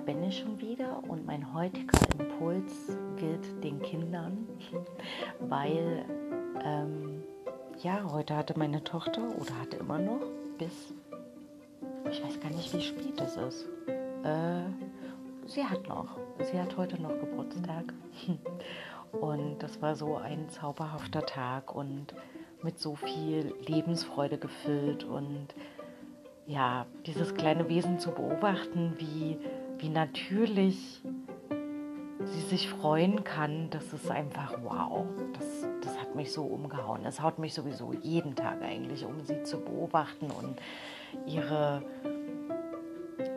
da bin ich schon wieder und mein heutiger Impuls gilt den Kindern, weil ähm, ja, heute hatte meine Tochter oder hatte immer noch bis, ich weiß gar nicht, wie spät es ist. Äh, sie hat noch, sie hat heute noch Geburtstag und das war so ein zauberhafter Tag und mit so viel Lebensfreude gefüllt und ja, dieses kleine Wesen zu beobachten, wie wie natürlich sie sich freuen kann, das ist einfach wow. Das, das hat mich so umgehauen. Es haut mich sowieso jeden Tag eigentlich um, sie zu beobachten und ihre,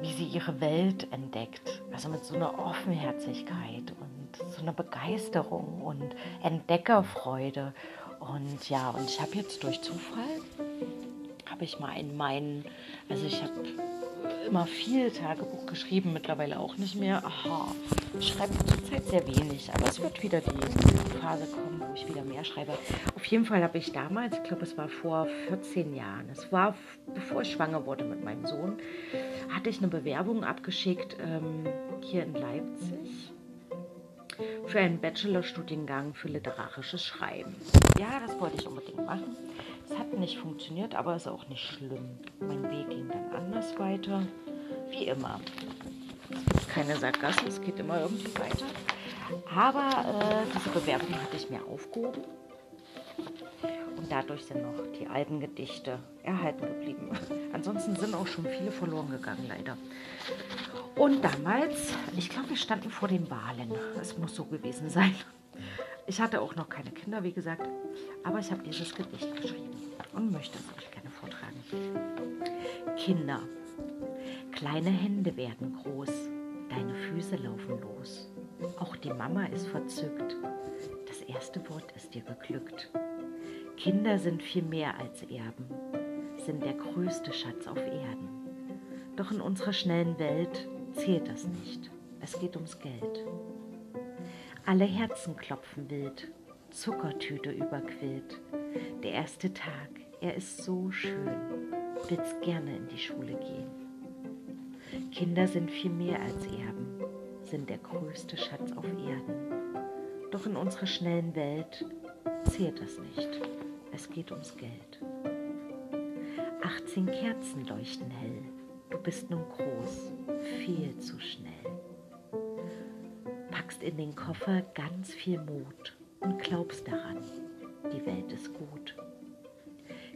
wie sie ihre Welt entdeckt. Also mit so einer Offenherzigkeit und so einer Begeisterung und Entdeckerfreude. Und ja, und ich habe jetzt durch Zufall, habe ich mal in meinen, also ich habe immer viel Tagebuch geschrieben, mittlerweile auch nicht mehr. Aha, ich schreibe zurzeit sehr wenig, aber es wird wieder die Phase kommen, wo ich wieder mehr schreibe. Auf jeden Fall habe ich damals, ich glaube, es war vor 14 Jahren, es war bevor ich schwanger wurde mit meinem Sohn, hatte ich eine Bewerbung abgeschickt ähm, hier in Leipzig für einen Bachelorstudiengang für literarisches Schreiben. Ja, das wollte ich unbedingt machen. Es hat nicht funktioniert, aber ist auch nicht schlimm. Mein Weg ging dann anders weiter, wie immer. Es gibt keine Sackgasse, es geht immer irgendwie weiter. Aber äh, diese Bewerbung hatte ich mir aufgehoben. Und dadurch sind noch die alten Gedichte erhalten geblieben. Ansonsten sind auch schon viele verloren gegangen, leider. Und damals, ich glaube, wir standen vor den Wahlen. Es muss so gewesen sein. Ich hatte auch noch keine Kinder, wie gesagt, aber ich habe dieses Gedicht geschrieben und möchte es euch gerne vortragen. Kinder, kleine Hände werden groß, deine Füße laufen los. Auch die Mama ist verzückt. Das erste Wort ist dir geglückt. Kinder sind viel mehr als Erben, sind der größte Schatz auf Erden. Doch in unserer schnellen Welt zählt das nicht. Es geht ums Geld. Alle Herzen klopfen wild, Zuckertüte überquillt. Der erste Tag, er ist so schön, willst gerne in die Schule gehen. Kinder sind viel mehr als Erben, sind der größte Schatz auf Erden. Doch in unserer schnellen Welt zählt das nicht. Es geht ums Geld. 18 Kerzen leuchten hell. Du bist nun groß, viel zu schnell packst in den Koffer ganz viel Mut und glaubst daran, die Welt ist gut.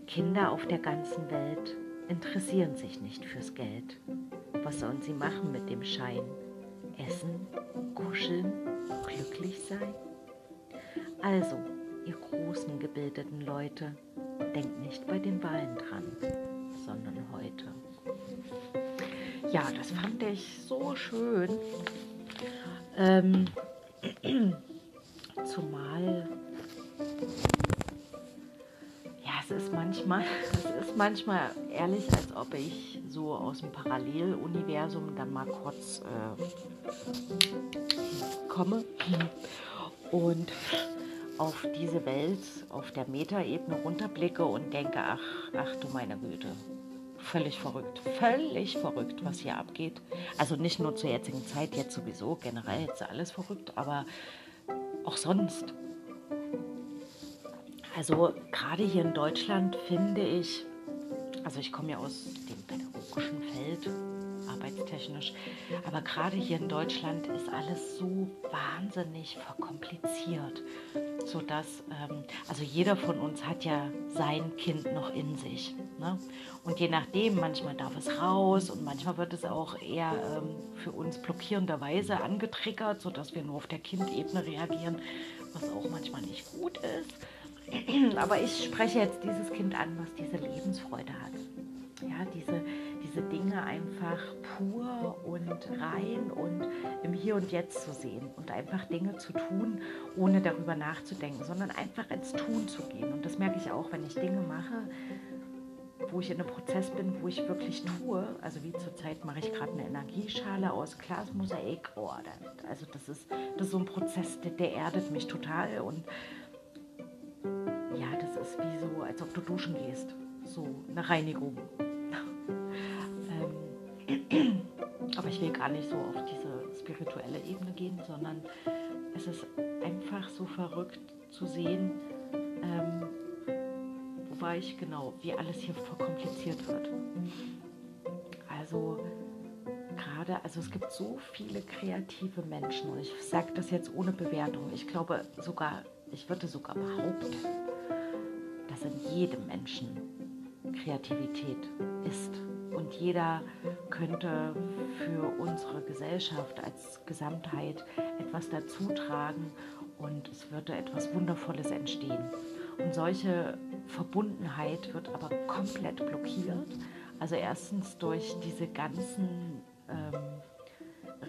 Kinder auf der ganzen Welt interessieren sich nicht fürs Geld. Was sollen sie machen mit dem Schein? Essen, kuscheln, glücklich sein? Also, ihr großen gebildeten Leute, denkt nicht bei den Wahlen dran, sondern heute. Ja, das fand ich so schön. Ähm, zumal, ja, es ist manchmal, es ist manchmal ehrlich, als ob ich so aus dem Paralleluniversum dann mal kurz äh, komme und auf diese Welt auf der Metaebene runterblicke und denke, ach, ach du meine Güte, völlig verrückt. Völlig verrückt, was hier abgeht. Also nicht nur zur jetzigen Zeit, jetzt sowieso, generell jetzt alles verrückt, aber auch sonst. Also gerade hier in Deutschland finde ich, also ich komme ja aus dem pädagogischen Feld, arbeitstechnisch, aber gerade hier in Deutschland ist alles so wahnsinnig verkompliziert, sodass, ähm, also jeder von uns hat ja sein Kind noch in sich. Ne? Und je nachdem, manchmal darf es raus und manchmal wird es auch eher ähm, für uns blockierenderweise angetriggert, sodass wir nur auf der Kindebene reagieren, was auch manchmal nicht gut ist. Aber ich spreche jetzt dieses Kind an, was diese Lebensfreude hat. Ja, diese, diese Dinge einfach pur und rein und im Hier und Jetzt zu sehen und einfach Dinge zu tun, ohne darüber nachzudenken, sondern einfach ins Tun zu gehen. Und das merke ich auch, wenn ich Dinge mache, wo ich in einem Prozess bin, wo ich wirklich tue. Also wie zurzeit mache ich gerade eine Energieschale aus Glasmosaik. Oh, also das ist, das ist so ein Prozess, der, der erdet mich total. Und ja, das ist wie so, als ob du duschen gehst. So eine Reinigung. ähm, Aber ich will gar nicht so auf diese spirituelle Ebene gehen, sondern es ist einfach so verrückt zu sehen, ähm, wo war ich genau, wie alles hier verkompliziert wird. Also gerade, also es gibt so viele kreative Menschen und ich sage das jetzt ohne Bewertung. Ich glaube sogar, ich würde sogar behaupten, dass in jedem Menschen Kreativität ist. Und jeder könnte für unsere Gesellschaft als Gesamtheit etwas dazu tragen und es würde etwas Wundervolles entstehen. Und solche Verbundenheit wird aber komplett blockiert. Also erstens durch diese ganzen ähm,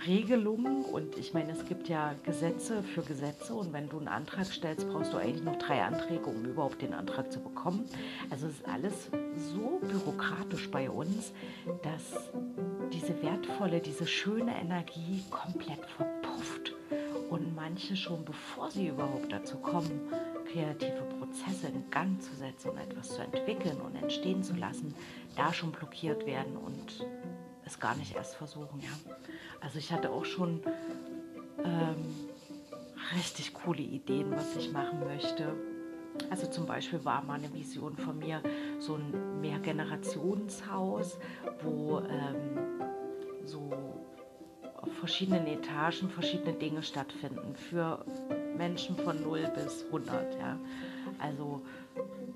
Regelungen und ich meine, es gibt ja Gesetze für Gesetze und wenn du einen Antrag stellst, brauchst du eigentlich noch drei Anträge, um überhaupt den Antrag zu bekommen. Also es ist alles so bürokratisch bei uns, dass diese wertvolle, diese schöne Energie komplett verpufft und manche schon bevor sie überhaupt dazu kommen, kreative Prozesse in Gang zu setzen und etwas zu entwickeln und entstehen zu lassen, da schon blockiert werden und es gar nicht erst versuchen. Ja. Also ich hatte auch schon ähm, richtig coole Ideen, was ich machen möchte. Also zum Beispiel war mal eine Vision von mir so ein Mehrgenerationshaus, wo ähm, so auf verschiedenen Etagen verschiedene Dinge stattfinden für Menschen von 0 bis 100. Ja. Also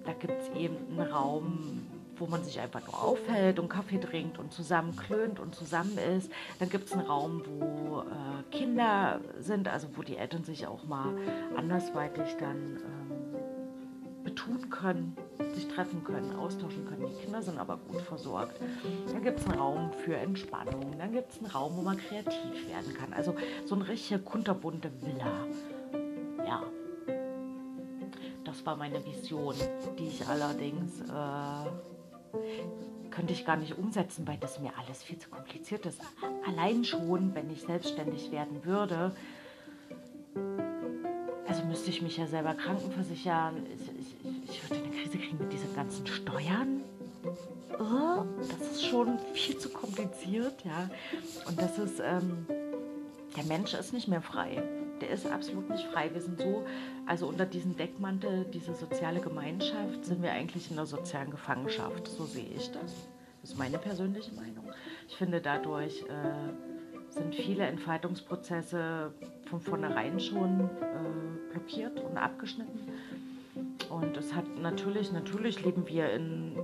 da gibt es eben einen Raum, wo man sich einfach nur aufhält und Kaffee trinkt und zusammen klönt und zusammen ist. Dann gibt es einen Raum, wo äh, Kinder sind, also wo die Eltern sich auch mal andersweitig dann ähm, betun können, sich treffen können, austauschen können. Die Kinder sind aber gut versorgt. Dann gibt es einen Raum für Entspannung. Dann gibt es einen Raum, wo man kreativ werden kann. Also so eine richtige kunterbunte Villa. Ja, das war meine Vision, die ich allerdings äh, könnte ich gar nicht umsetzen, weil das mir alles viel zu kompliziert ist. Allein schon, wenn ich selbstständig werden würde, also müsste ich mich ja selber krankenversichern. Ich, ich, ich würde eine Krise kriegen mit diesen ganzen Steuern. Oh, das ist schon viel zu kompliziert, ja. Und das ist, ähm, der Mensch ist nicht mehr frei der ist absolut nicht frei. Wir sind so, also unter diesem Deckmantel, diese soziale Gemeinschaft, sind wir eigentlich in der sozialen Gefangenschaft. So sehe ich das. Das ist meine persönliche Meinung. Ich finde, dadurch äh, sind viele Entfaltungsprozesse von vornherein schon äh, blockiert und abgeschnitten. Und es hat natürlich, natürlich leben wir in,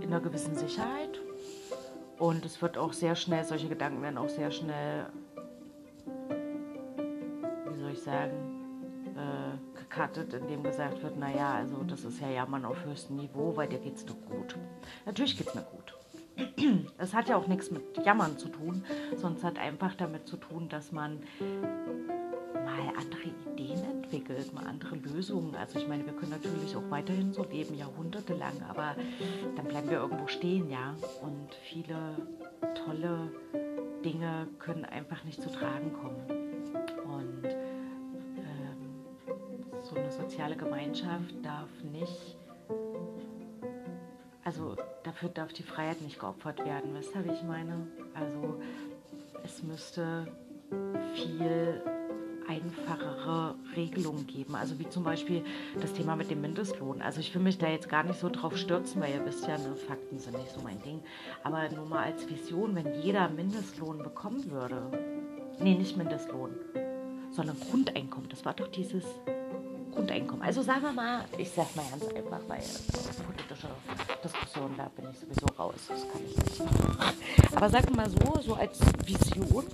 in einer gewissen Sicherheit. Und es wird auch sehr schnell, solche Gedanken werden auch sehr schnell sagen, äh, gecuttet, indem gesagt wird, naja, also das ist ja Jammern auf höchstem Niveau, weil dir geht es doch gut. Natürlich geht es mir gut. Es hat ja auch nichts mit Jammern zu tun, es hat einfach damit zu tun, dass man mal andere Ideen entwickelt, mal andere Lösungen. Also ich meine, wir können natürlich auch weiterhin so leben, jahrhundertelang, aber dann bleiben wir irgendwo stehen, ja. Und viele tolle Dinge können einfach nicht zu tragen kommen. So eine soziale Gemeinschaft darf nicht, also dafür darf die Freiheit nicht geopfert werden. Wisst ihr, wie ich meine? Also es müsste viel einfachere Regelungen geben. Also wie zum Beispiel das Thema mit dem Mindestlohn. Also ich will mich da jetzt gar nicht so drauf stürzen, weil ihr wisst ja, ne, Fakten sind nicht so mein Ding. Aber nur mal als Vision, wenn jeder Mindestlohn bekommen würde. Nee, nicht Mindestlohn, sondern Grundeinkommen. Das war doch dieses Grundeinkommen. Also sagen wir mal, ich sag mal ganz einfach, weil politische Diskussionen, da bin ich sowieso raus. Das kann ich nicht. Aber sagen wir mal so, so als Vision,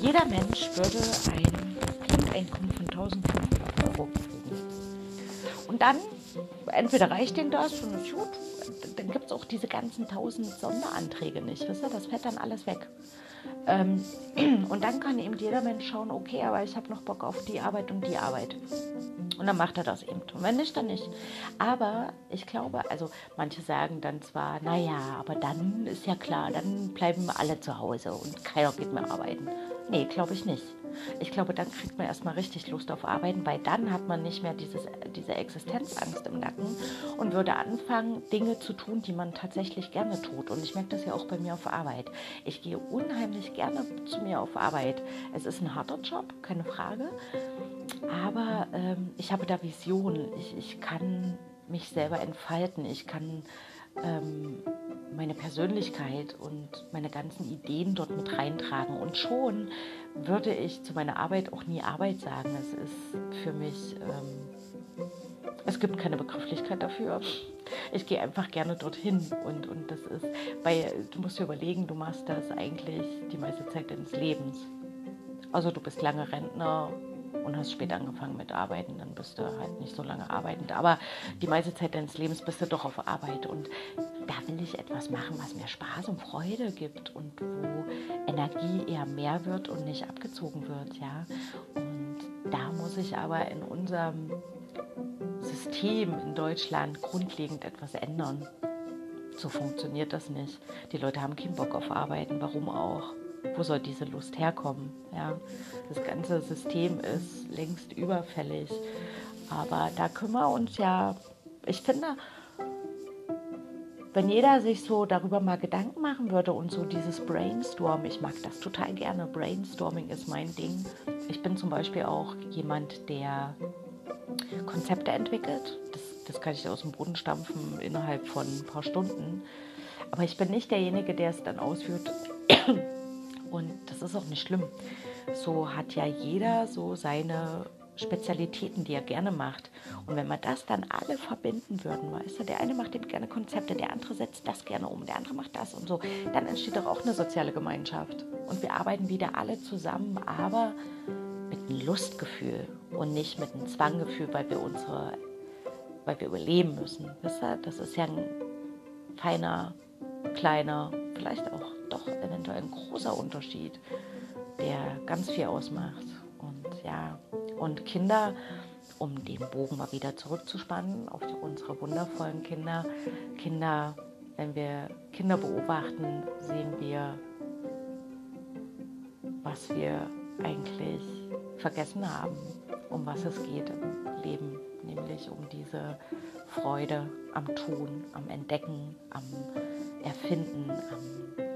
jeder Mensch würde ein Grundeinkommen von 1500 Euro kriegen. Und dann, entweder reicht denen das ist gut, dann gibt es auch diese ganzen 1000 Sonderanträge nicht. Wisst ihr, das fällt dann alles weg. Ähm, und dann kann eben jeder Mensch schauen, okay, aber ich habe noch Bock auf die Arbeit und die Arbeit. Und dann macht er das eben. Und wenn nicht, dann nicht. Aber ich glaube, also manche sagen dann zwar, naja, aber dann ist ja klar, dann bleiben alle zu Hause und keiner geht mehr arbeiten. Nee, glaube ich nicht. Ich glaube, dann kriegt man erstmal richtig Lust auf Arbeiten, weil dann hat man nicht mehr dieses, diese Existenzangst im Nacken und würde anfangen, Dinge zu tun, die man tatsächlich gerne tut. Und ich merke das ja auch bei mir auf Arbeit. Ich gehe unheimlich gerne zu mir auf Arbeit. Es ist ein harter Job, keine Frage. Aber ähm, ich habe da Visionen. Ich, ich kann mich selber entfalten. Ich kann ähm, meine Persönlichkeit und meine ganzen Ideen dort mit reintragen. Und schon würde ich zu meiner Arbeit auch nie Arbeit sagen. Es ist für mich, ähm, es gibt keine Begrifflichkeit dafür. Ich gehe einfach gerne dorthin und, und das ist, weil du musst dir überlegen, du machst das eigentlich die meiste Zeit deines Lebens. Also du bist lange Rentner, und hast spät angefangen mit Arbeiten, dann bist du halt nicht so lange arbeitend. Aber die meiste Zeit deines Lebens bist du doch auf Arbeit und da will ich etwas machen, was mir Spaß und Freude gibt und wo Energie eher mehr wird und nicht abgezogen wird, ja. Und da muss ich aber in unserem System in Deutschland grundlegend etwas ändern. So funktioniert das nicht. Die Leute haben keinen Bock auf Arbeiten, warum auch? Wo soll diese Lust herkommen? Ja, das ganze System ist längst überfällig. Aber da können wir uns ja, ich finde, wenn jeder sich so darüber mal Gedanken machen würde und so dieses Brainstorm, ich mag das total gerne. Brainstorming ist mein Ding. Ich bin zum Beispiel auch jemand, der Konzepte entwickelt. Das, das kann ich aus dem Boden stampfen innerhalb von ein paar Stunden. Aber ich bin nicht derjenige, der es dann ausführt und das ist auch nicht schlimm. So hat ja jeder so seine Spezialitäten, die er gerne macht. Und wenn wir das dann alle verbinden würden, weißt du, der eine macht eben gerne Konzepte, der andere setzt das gerne um, der andere macht das und so, dann entsteht doch auch eine soziale Gemeinschaft. Und wir arbeiten wieder alle zusammen, aber mit einem Lustgefühl und nicht mit einem Zwanggefühl, weil wir unsere, weil wir überleben müssen. Weißt du, das ist ja ein feiner, kleiner, vielleicht auch doch eventuell ein großer Unterschied, der ganz viel ausmacht. Und ja, und Kinder, um den Bogen mal wieder zurückzuspannen auf unsere wundervollen Kinder, Kinder, wenn wir Kinder beobachten, sehen wir, was wir eigentlich vergessen haben, um was es geht im Leben, nämlich um diese Freude am Tun, am Entdecken, am Erfinden, am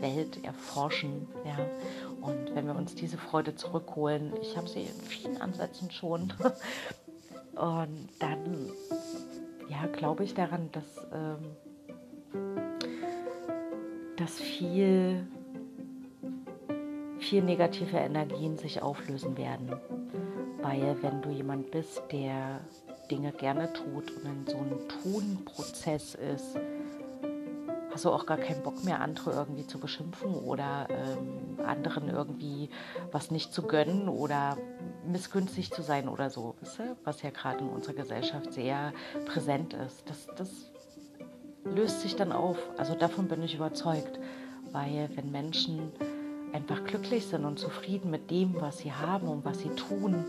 Welt erforschen. Ja? Und wenn wir uns diese Freude zurückholen, ich habe sie in vielen Ansätzen schon, und dann ja, glaube ich daran, dass, ähm, dass viel, viel negative Energien sich auflösen werden. Weil wenn du jemand bist, der Dinge gerne tut und in so einem Tunprozess ist, du auch gar keinen Bock mehr, andere irgendwie zu beschimpfen oder ähm, anderen irgendwie was nicht zu gönnen oder missgünstig zu sein oder so, weißt du? was ja gerade in unserer Gesellschaft sehr präsent ist. Das, das löst sich dann auf. Also davon bin ich überzeugt, weil wenn Menschen einfach glücklich sind und zufrieden mit dem, was sie haben und was sie tun,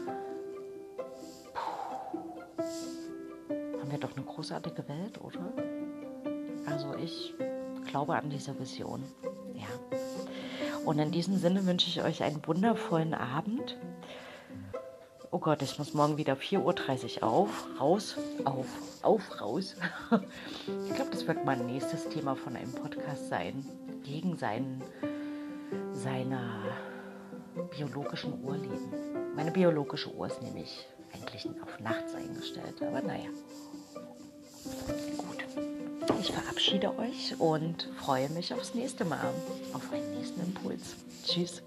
haben wir doch eine großartige Welt, oder? Also ich glaube an diese Vision. Ja. Und in diesem Sinne wünsche ich euch einen wundervollen Abend. Oh Gott, ich muss morgen wieder 4.30 Uhr auf, raus, auf, auf, raus. Ich glaube, das wird mein nächstes Thema von einem Podcast sein. Gegen seinen, seiner biologischen Uhr leben. Meine biologische Uhr ist nämlich eigentlich auf nachts eingestellt, aber naja. Ich verabschiede euch und freue mich aufs nächste Mal, auf einen nächsten Impuls. Tschüss.